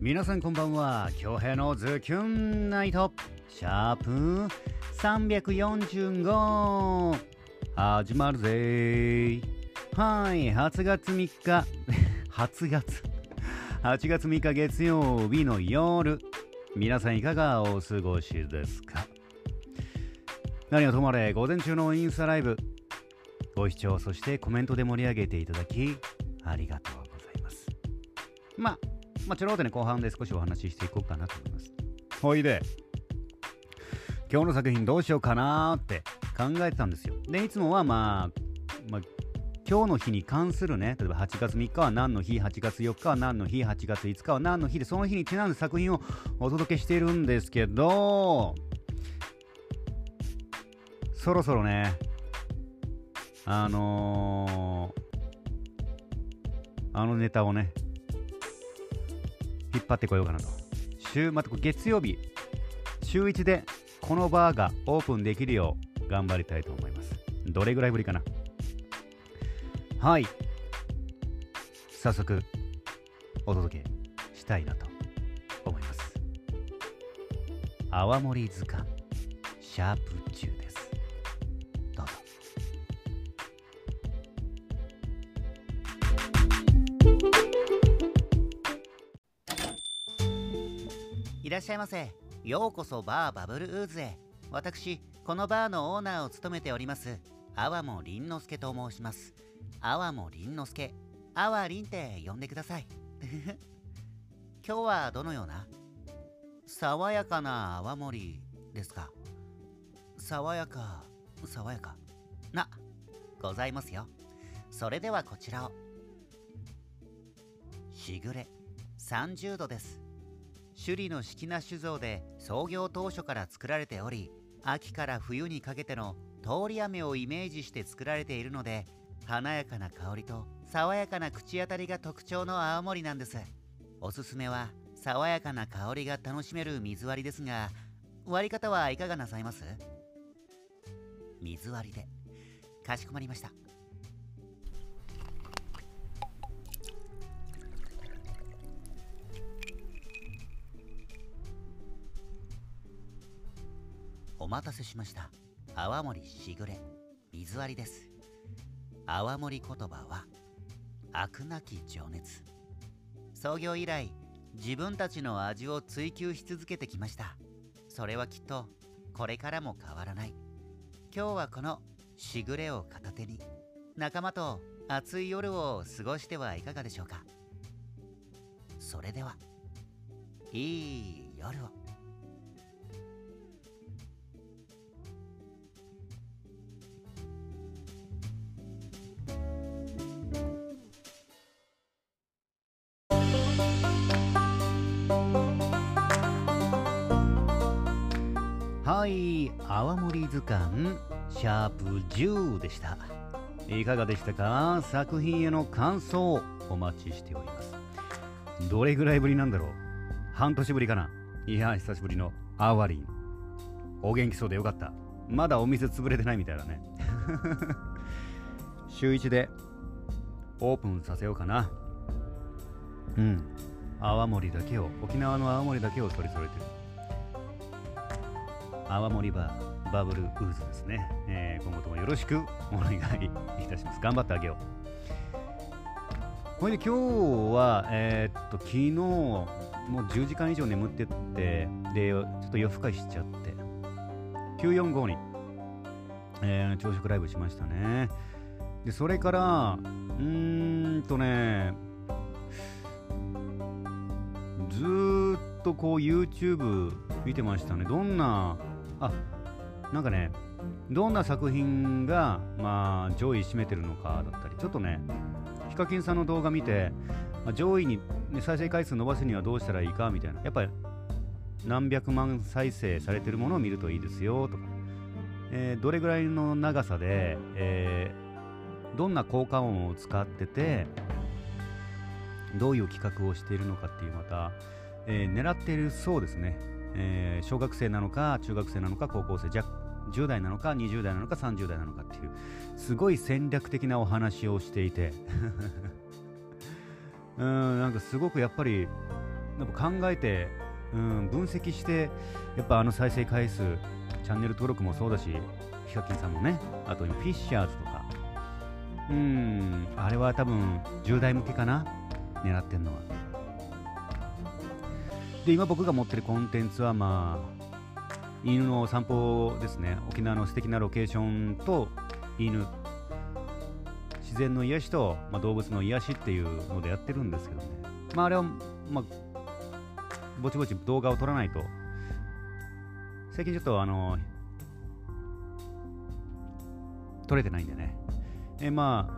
皆さんこんばんは。京平のズキュンナイト。シャープ345始まるぜ。はい8月3日。8月。8月3日月曜日の夜。皆さんいかがお過ごしですか？何はともあれ午前中のインスタライブ。ご視聴そしてコメントで盛り上げていただきありがとうございます。まあまあちょろっとね後半で少しお話ししていこうかなと思います。ほいで。今日の作品どうしようかなって考えてたんですよ。でいつもはまあ、まあ、今日の日に関するね例えば8月3日は何の日8月4日は何の日8月5日は何の日でその日にちなんで作品をお届けしているんですけどそろそろねあのー、あのネタをね引っ張ってこようかなと。週また月曜日。週1でこのバーがオープンできるよう頑張りたいと思います。どれぐらいぶりかな。はい。早速お届けしたいなと思います。泡盛図鑑。シャープ10です。らっしゃいませ。ようこそバーバブルウーズへ。私このバーのオーナーを務めております阿も凛之助と申します。阿も凛之助阿波凛って呼んでください。今日はどのような？爽やかな泡盛ですか。爽やか爽やか。なございますよ。それではこちらを。しぐれ30度です。首里の式な酒造で創業当初から作られており秋から冬にかけての通り雨をイメージして作られているので華やかな香りと爽やかな口当たりが特徴の青森なんです。おすすめは爽やかな香りが楽しめる水割りですが割り方はいかがなさいます？水割りで。かしこまりました。お待たせしました。泡盛しぐれ。水割りです。泡盛言葉は飽くなき情熱。創業以来自分たちの味を追求し続けてきました。それはきっとこれからも変わらない。今日はこのしぐれを片手に仲間と暑い夜を過ごしてはいかがでしょうか。それではいい夜を。泡盛図鑑シャープ10でした。いかがでしたか？作品への感想お待ちしております。どれぐらいぶりなんだろう？半年ぶりかな？いや久しぶりのアワリンお元気そうでよかった。まだお店潰れてないみたいだね。週1でオープンさせようかな。うん。泡盛だけを沖縄の泡盛だけを取り揃えてる。泡盛バー。バブルウーズですね、えー、今後ともよろしくお願いいたします。頑張ってあげよう。ほいで今日はえー、っと昨日もう10時間以上眠ってってでちょっと夜更かしちゃって。945に、えー、朝食ライブしましたね。でそれからうーんとねずっとこう YouTube 見てましたね。どんなあなんかねどんな作品がまあ上位占めてるのかだったりちょっとねヒカキンさんの動画見て、まあ、上位に、ね、再生回数伸ばすにはどうしたらいいかみたいなやっぱり何百万再生されてるものを見るといいですよとか、えー、どれぐらいの長さで、えー、どんな効果音を使っててどういう企画をしているのかっていうまた、えー、狙っているそうですね。えー、小学生なのか中学生なのか高校生じゃ10代なのか20代なのか30代なのかっていうすごい戦略的なお話をしていて。うんなんかすごくやっぱりやっぱ考えて、うん、分析してやっぱあの再生回数チャンネル登録もそうだしヒカキンさんもねあとフィッシャーズとかうんあれは多分10代向けかな狙ってんのは。で今僕が持ってるコンテンツはまあ犬の散歩ですね。沖縄の素敵なロケーションと犬自然の癒しと、まあ、動物の癒しっていうのでやってるんですけどね。まああれはまあぼちぼち動画を撮らないと。最近ちょっとあの撮れてないんでね。えま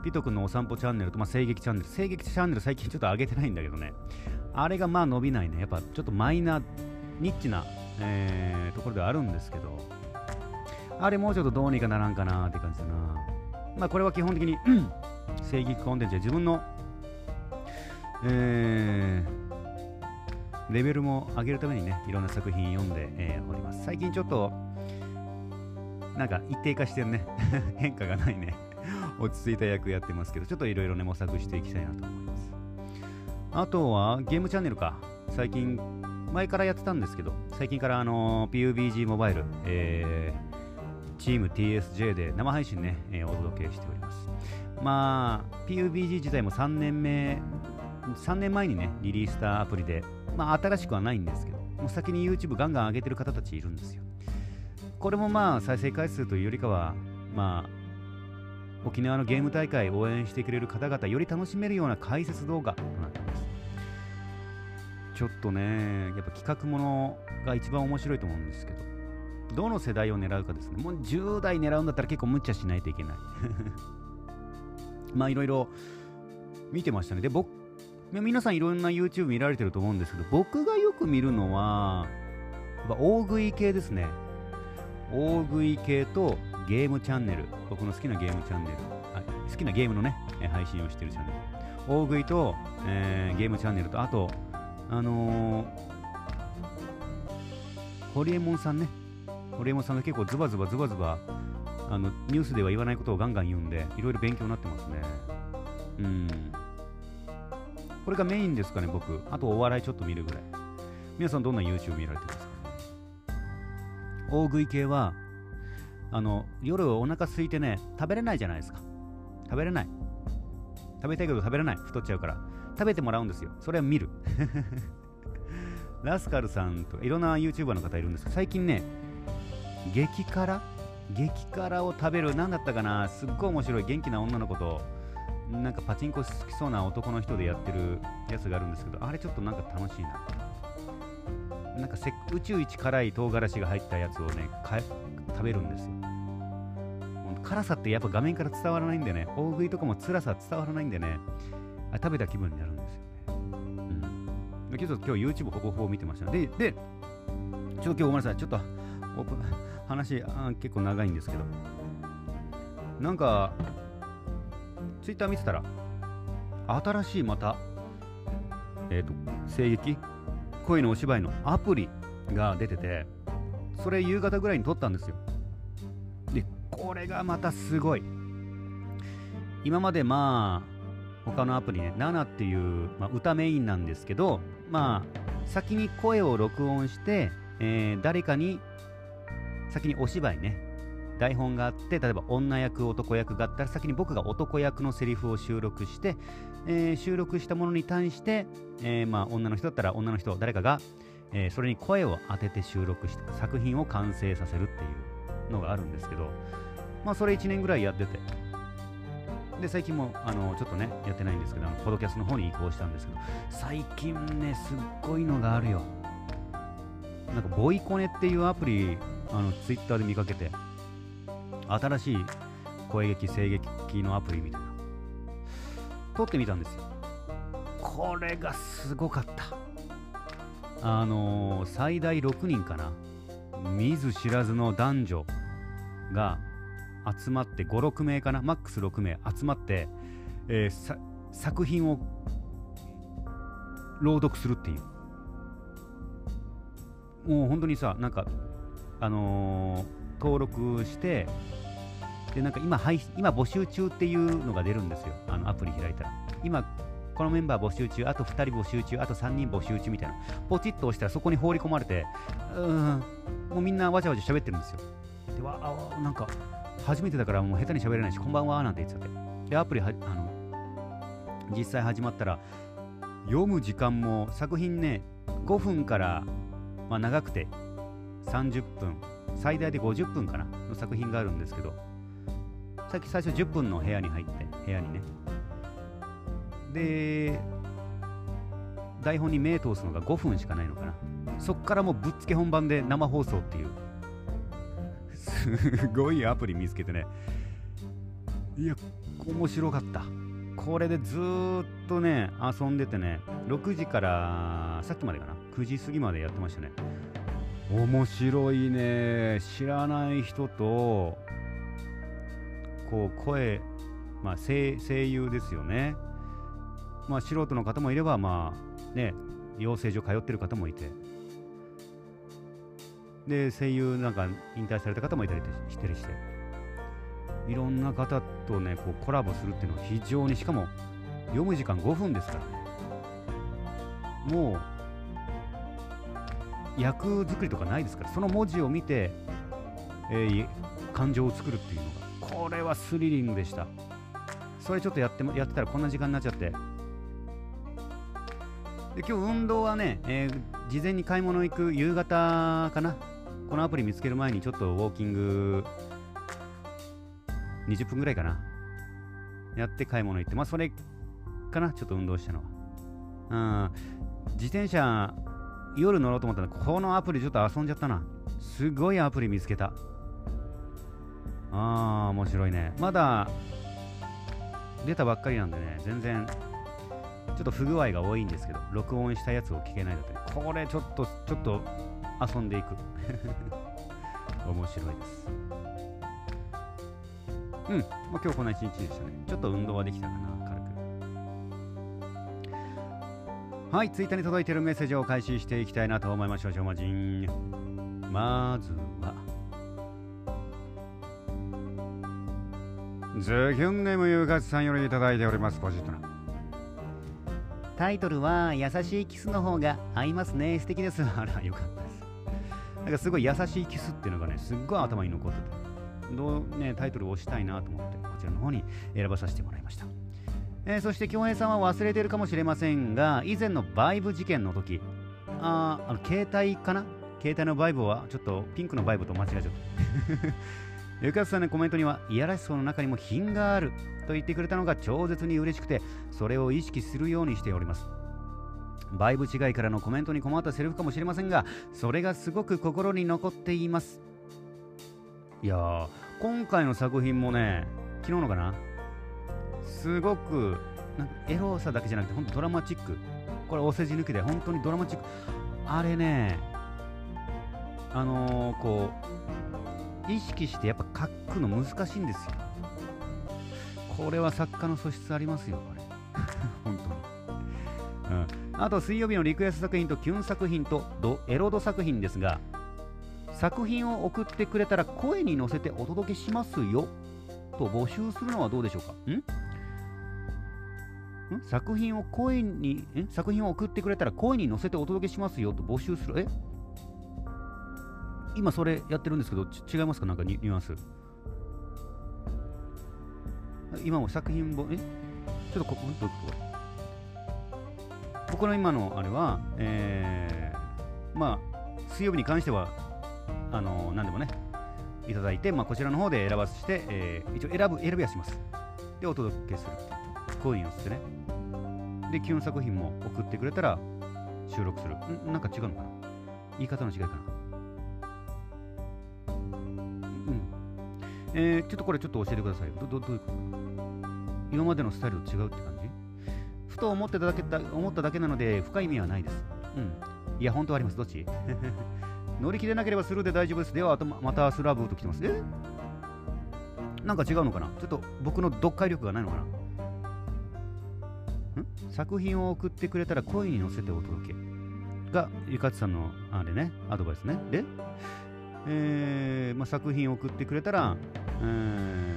あピト君のお散歩チャンネルと、まあ、声劇チャンネル。声劇チャンネル最近ちょっと上げてないんだけどね。あれがまあ伸びないね。やっぱちょっとマイナー、ニッチな、えー、ところではあるんですけど、あれもうちょっとどうにかならんかなって感じだな。まあこれは基本的に、正義コンテンツで自分の、えー、レベルも上げるためにね、いろんな作品読んで、えー、おります。最近ちょっと、なんか一定化してるね。変化がないね。落ち着いた役やってますけど、ちょっといろいろね、模索していきたいなと思います。あとはゲームチャンネルか。最近、前からやってたんですけど、最近からあの PUBG モバイル、えー、チーム TSJ で生配信ね、えー、お届けしております。まあ、PUBG 自体も3年目、3年前にね、リリースしたアプリで、まあ、新しくはないんですけど、もう先に YouTube ガンガン上げてる方たちいるんですよ。これもまあ、再生回数というよりかは、まあ、沖縄のゲーム大会応援してくれる方々より楽しめるような解説動画となってます。ちょっとね、やっぱ企画ものが一番面白いと思うんですけど、どの世代を狙うかですね。もう10代狙うんだったら結構無茶しないといけない。まあいろいろ見てましたね。で、僕、皆さんいろんな YouTube 見られてると思うんですけど、僕がよく見るのは、大食い系ですね。大食い系とゲームチャンネル。僕の好きなゲームチャンネル。あ好きなゲームのね、配信をしてるチャンネル。大食いと、えー、ゲームチャンネルと、あと、あのー、ホリエモンさんね、ホリエモンさんが結構ズバズバズバズバ、あのニュースでは言わないことをガンガン言うんで、いろいろ勉強になってますね。うん。これがメインですかね、僕。あとお笑いちょっと見るぐらい。皆さんどんな YouTube 見られてますかね大食い系は、あの、夜お腹空いてね、食べれないじゃないですか。食べれない。食べたいけど食べれない。太っちゃうから。食べてもらうんですよ。それは見る。ラスカルさんといろんな YouTuber の方いるんですけど、最近ね、激辛？激辛を食べる、何だったかな、すっごい面白い元気な女の子と、なんかパチンコ好きそうな男の人でやってるやつがあるんですけど、あれちょっとなんか楽しいな。なんか宇宙一辛い唐辛子が入ったやつをね、食べるんですよ。辛さってやっぱ画面から伝わらないんでね、大食いとかも辛さ伝わらないんでね、あ食べた気分になるんですよね。うん。けど今日 YouTube ほぼほぼ見てました。で、で、ちょっと今日ごめんなさい。ちょっと話あ結構長いんですけど、なんか、Twitter 見てたら、新しいまた、えっ、ー、と、声劇、声のお芝居のアプリが出てて、それ夕方ぐらいに撮ったんですよ。で、これがまたすごい。今までまあ、他のアプリね、7っていう、まあ、歌メインなんですけど、まあ、先に声を録音して、えー、誰かに、先にお芝居ね、台本があって、例えば女役、男役があったら、先に僕が男役のセリフを収録して、えー、収録したものに対して、えー、まあ、女の人だったら女の人、誰かが、えー、それに声を当てて収録して作品を完成させるっていうのがあるんですけど、まあ、それ1年ぐらいやってて、で最近もあのちょっとねやってないんですけどポドキャストの方に移行したんですけど最近ねすっごいのがあるよ。なんかボイコネっていうアプリあのツイッターで見かけて新しい声劇声劇のアプリみたいな。撮ってみたんですよ。これがすごかった。あのー、最大6人かな。見ず知らずの男女が集まって56名かなマックス6名集まって、えー、作品を朗読するっていう。もう本当にさなんかあのー、登録してでなんか今配今募集中っていうのが出るんですよ。あのアプリ開いたら。今このメンバー募集中あと2人募集中あと3人募集中みたいな。ポチッと押したらそこに放り込まれてうんもうみんなわちゃわちゃ喋ってるんですよ。でわあなんか初めてだからもう下手に喋れないしこんばんはなんて言ってたって。でアプリはあの実際始まったら読む時間も作品ね5分から、まあ、長くて30分最大で50分かなの作品があるんですけどさっき最初10分の部屋に入って部屋にね。で台本に目通すのが5分しかないのかな。そっからもうぶっつけ本番で生放送っていう ごいアプリ見つけてね。いや面白かった。これでずっとね遊んでてね6時からさっきまでかな？9時過ぎまでやってましたね。面白いね。知らない人とこう声、まあ、声声優ですよね。まあ素人の方もいればまあね養成所通ってる方もいて。で声優なんか引退された方もいたりしてるし。ていろんな方とねこうコラボするっていうのは非常にしかも読む時間5分ですからね。もう役作りとかないですからその文字を見て、えー感情を作るっていうのがこれはスリリングでした。それちょっとやってやってたらこんな時間になっちゃって。で今日運動はね、えー事前に買い物行く夕方かな。このアプリ見つける前にちょっとウォーキング20分ぐらいかな。やって買い物行ってまあそれかな。ちょっと運動したのは。うん。自転車夜乗ろうと思ったらこのアプリちょっと遊んじゃったな。すごいアプリ見つけた。あー面白いね。まだ出たばっかりなんでね全然ちょっと不具合が多いんですけど録音したやつを聞けないだったりこれちょっとちょっと遊んでいく。面白いです。うん、まあ、今日こんな一日でしたね。ちょっと運動はできたかな。軽く。はい。ツイッターに届いているメッセージを開始していきたいなと思いましょう。しょうまじん。まずは。ズキュンネームゆうかつさんよりいただいております。ポジットな。タイトルは優しいキスの方が合いますね。素敵です。あらよかった。なんかすごい優しいキスっていうのがねすっごい頭に残っててどうねタイトルを押したいなと思ってこちらの方に選ばさせてもらいました、えーそして京平さんは忘れてるかもしれませんが以前のバイブ事件の時ああの携帯かな？携帯のバイブはちょっとピンクのバイブと間違えちゃった。ゆかつさんのコメントにはいやらしさの中にも品があると言ってくれたのが超絶に嬉しくてそれを意識するようにしております。バイブ違いからのコメントに困ったセリフかもしれませんがそれがすごく心に残っています。いやー今回の作品もね昨日のかな？すごくなんかエロさだけじゃなくて本当ドラマチック。これお世辞抜きで本当にドラマチック。あれねあのー、こう意識してやっぱ書くの難しいんですよ。これは作家の素質ありますよこれ。本当に、うん、あと水曜日のリクエスト作品とキュン作品とドエロド作品ですが作品を送ってくれたら声に乗せてお届けしますよと募集するのはどうでしょうか？ん？ん？作品を声にん作品を送ってくれたら声に乗せてお届けしますよと募集する？え？今それやってるんですけど違いますか？なんかニュアンス。今も作品本え？ちょっとここどういうこ。と僕の今のあれはえー、まあ水曜日に関してはあの何でもねいただいて、まあ、こちらの方で選ばせて、えー一応選ぶ選びはします。でお届けするこういうのってね。で基本作品も送ってくれたら収録する。んなんか違うのかな？言い方の違いかな？うん。えー、ちょっとこれちょっと教えてくださいどどどういうこと？今までのスタイルと違うって感じ？ふと思ってただけだ思っただけなので深い意味はないです。うん。いや本当はあります。どっち？乗り切れなければスルーで大丈夫です。ではあとまたスラブと来てます。え？なんか違うのかな？ちょっと僕の読解力がないのかな？ん？作品を送ってくれたら声に乗せてお届け。がゆかつさんのあれねアドバイスね。で、えーまあ、作品を送ってくれたら、えー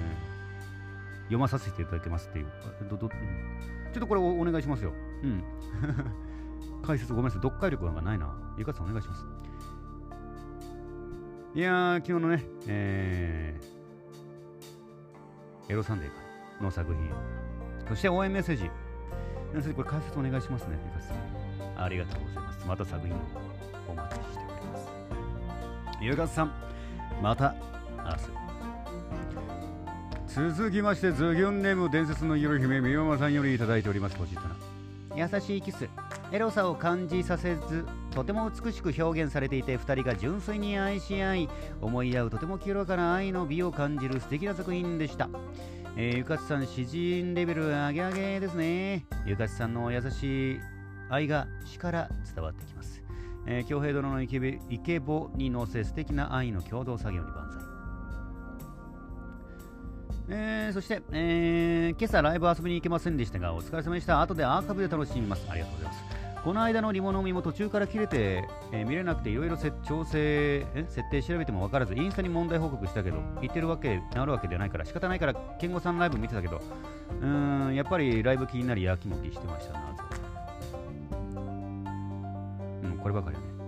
読まさせていただきますっていう。どどちょっとこれおお願いしますよ。うん。解説ごめんなさい。読解力がないな。ゆかさんお願いします。いやー、昨日のね、えー、エロサンデーかの作品。そして応援メッセージ。皆さんこれ解説お願いしますね、ゆかさん。ありがとうございます。また作品をお待ちしております。ゆかさん、また明日。続きまして、ズギョンネーム伝説の夜姫、みよまさんよりいただいております。ポジットな。優しいキス。エロさを感じさせず、とても美しく表現されていて、2人が純粋に愛し合い、思い合うとても清らかな愛の美を感じる素敵な作品でした。えー、ゆかつさん、詩人レベル上げ上げですね。ゆかつさんの優しい愛が詩から伝わってきます。えー、京平殿のイケベイケボに乗せ素敵な愛の共同作業に万歳。えー、そして、えー、今朝ライブ遊びに行けませんでしたが、お疲れ様でした。後でアーカイブで楽しみます。ありがとうございます。この間のリモのみも途中から切れて、えー見れなくていろいろ調整え設定調べても分からずインスタに問題報告したけど言ってるわけ治るわけではないから仕方ないから健吾さんライブ見てたけどうーんやっぱりライブ気になりやきもきしてましたなうんこればかりはね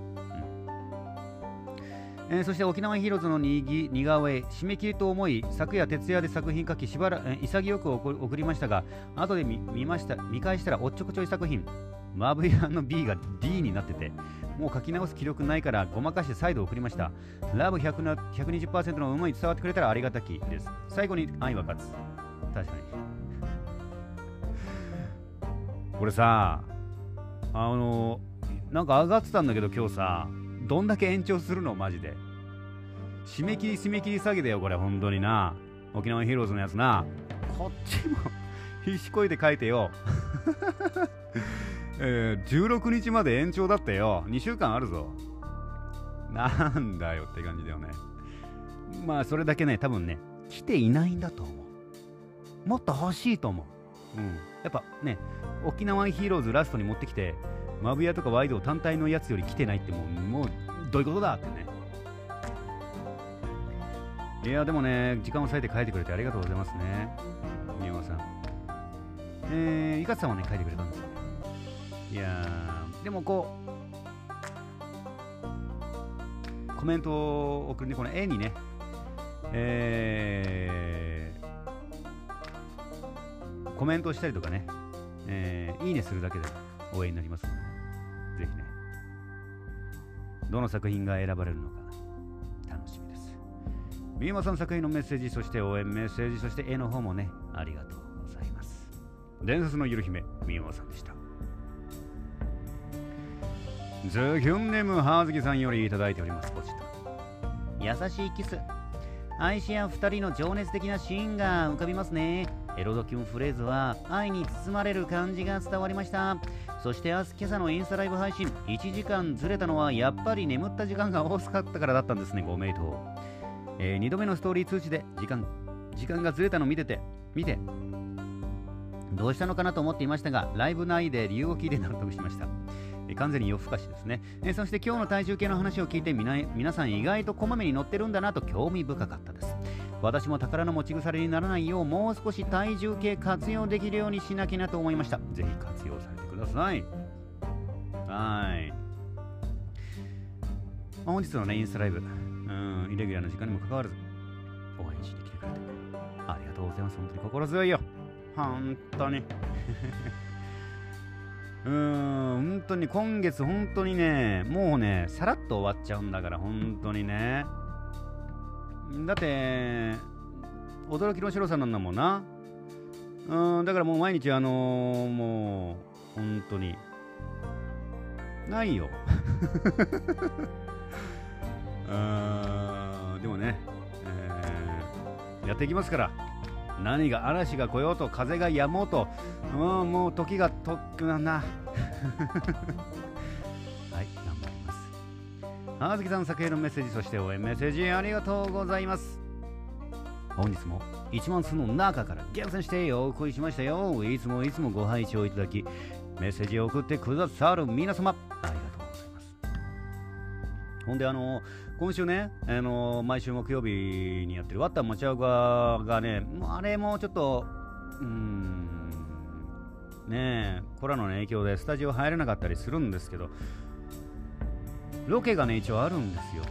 えーそして沖縄ヒーローズのにぎ似顔絵締め切りと思い昨夜徹夜で作品書きしばら、えー潔く送りましたが後で見見ました見返したらおっちょこちょい作品。マブヤの B が D になっててもう書き直す気力ないからごまかして再度送りました。ラブ100な120%の思い伝わってくれたらありがたきです。最後に愛は勝つ。確かに。これさあのなんか上がってたんだけど今日さ。どんだけ延長するのマジで。締め切り締め切り詐欺だよこれ本当にな。沖縄ヒーローズのやつな。こっちも必死こいて書いてよ。えー16日まで延長だってよ。2週間あるぞ。なんだよって感じだよね。まあそれだけね多分ね来ていないんだと思う。もっと欲しいと思う、うん、やっぱね沖縄ヒーローズラストに持ってきてマブヤとかワイド単体のやつより来てないってもうもうどういうことだってね。いやでもね時間を割いて書いてくれてありがとうございますね。宮山さん。えー、いかつさんはね書いてくれたんですよね。いやでもこうコメントを送るねこの絵にね。えーコメントしたりとかね、えーいいねするだけで応援になりますので、ぜひね、どの作品が選ばれるのか楽しみです。三山さん作品のメッセージ、そして応援メッセージ、そして絵の方もね、ありがとうございます。伝説のゆる姫、三山さんでした。ズキュンネームハーズキさんよりいただいております、ポチッと。優しいキス。愛し合う2人の情熱的なシーンが浮かびますね。エロドキュンフレーズは愛に包まれる感じが伝わりました。そして明日今朝のインスタライブ配信、1時間ずれたのはやっぱり眠った時間が多かったからだったんですね、ご名答。え2度目のストーリー通知で時間、時間がずれたの見てて、見て、どうしたのかなと思っていましたが、ライブ内で理由を聞いて納得しました。完全に夜更かしですね、えそして今日の体重計の話を聞いて皆さん意外とこまめに乗ってるんだなと興味深かったです私も宝の持ち腐れにならないようもう少し体重計活用できるようにしなきゃなと思いました。ぜひ活用されてください。はい。ま本日のねインスタライブうんイレギュラーな時間にもかかわらず応援しに来てくれてありがとうございます。本当に心強いよ。本当に。うーん、本当に今月本当にね、もうね、さらっと終わっちゃうんだから、本当にね。だって、驚きの白さなんだもんな。うん、だからもう毎日あのーもう、本当に、ないよ。うん、でもね、えーやっていきますから。何が嵐が来ようと風が止もうと、うん、もう時がとっくなな。はい、頑張ります。はずきさん作品のメッセージ、そして応援メッセージありがとうございます。本日も1万数の中から厳選してお送りしましたよ。いつもいつもご拝聴いただき、メッセージを送ってくださる皆様、ありがとうございます。ほんで、あの、今週ね、あの毎週木曜日にやってるワッタン持ち合ががね、あれもちょっと、うん、ねえ、コロナの影響でスタジオ入れなかったりするんですけど、ロケがね、一応あるんですよ。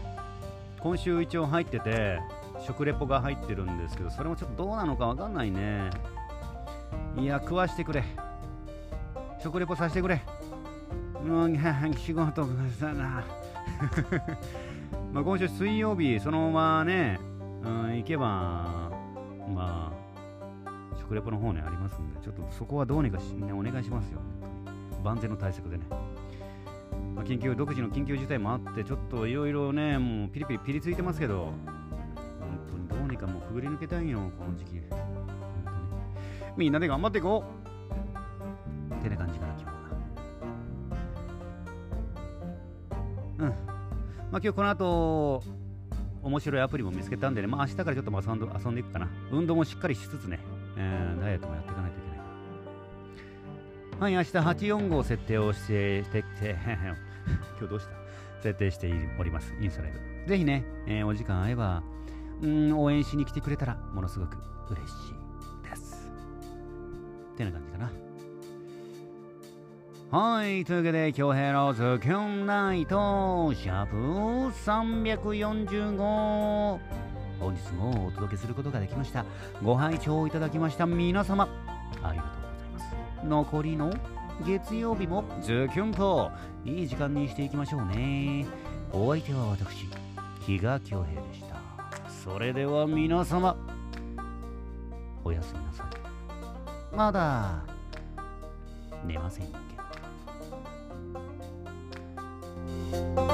今週一応入ってて、食レポが入ってるんですけど、それもちょっとどうなのかわかんないね。いや、食わしてくれ。食レポさせてくれも。う、仕事さな。まあ今週水曜日、そのままね、うん、行けば、まあ、食レポの方にありますんで、ちょっとそこはどうにかし、ね、お願いしますよ。万全の対策でね。まあ、緊急、独自の緊急事態もあって、ちょっといろいろね、もうピリピリピリついてますけど、本当にどうにかもうくぐり抜けたいよ、この時期。みんなで頑張っていこうってな感じかな、今日は。うん。まあ今日この後、面白いアプリも見つけたんでね、まあ明日からちょっと遊んで遊んでいくかな。運動もしっかりしつつね、えー、ダイエットもやっていかないとはい、明日845設定をしてしてて、今日どうした？設定しております、インスタライブ。ぜひね、えー、お時間合えば、うん、応援しに来てくれたら、ものすごく嬉しいです。ってな感じかな。はい、というわけで、京平のズキュンナイト、シャープ345。本日もお届けすることができました。ご拝聴いただきました皆様、残りの月曜日もズキュンといい時間にしていきましょうね。お相手は私、比嘉恭平でした。それでは皆様、おやすみなさい。まだ寝ませんけど。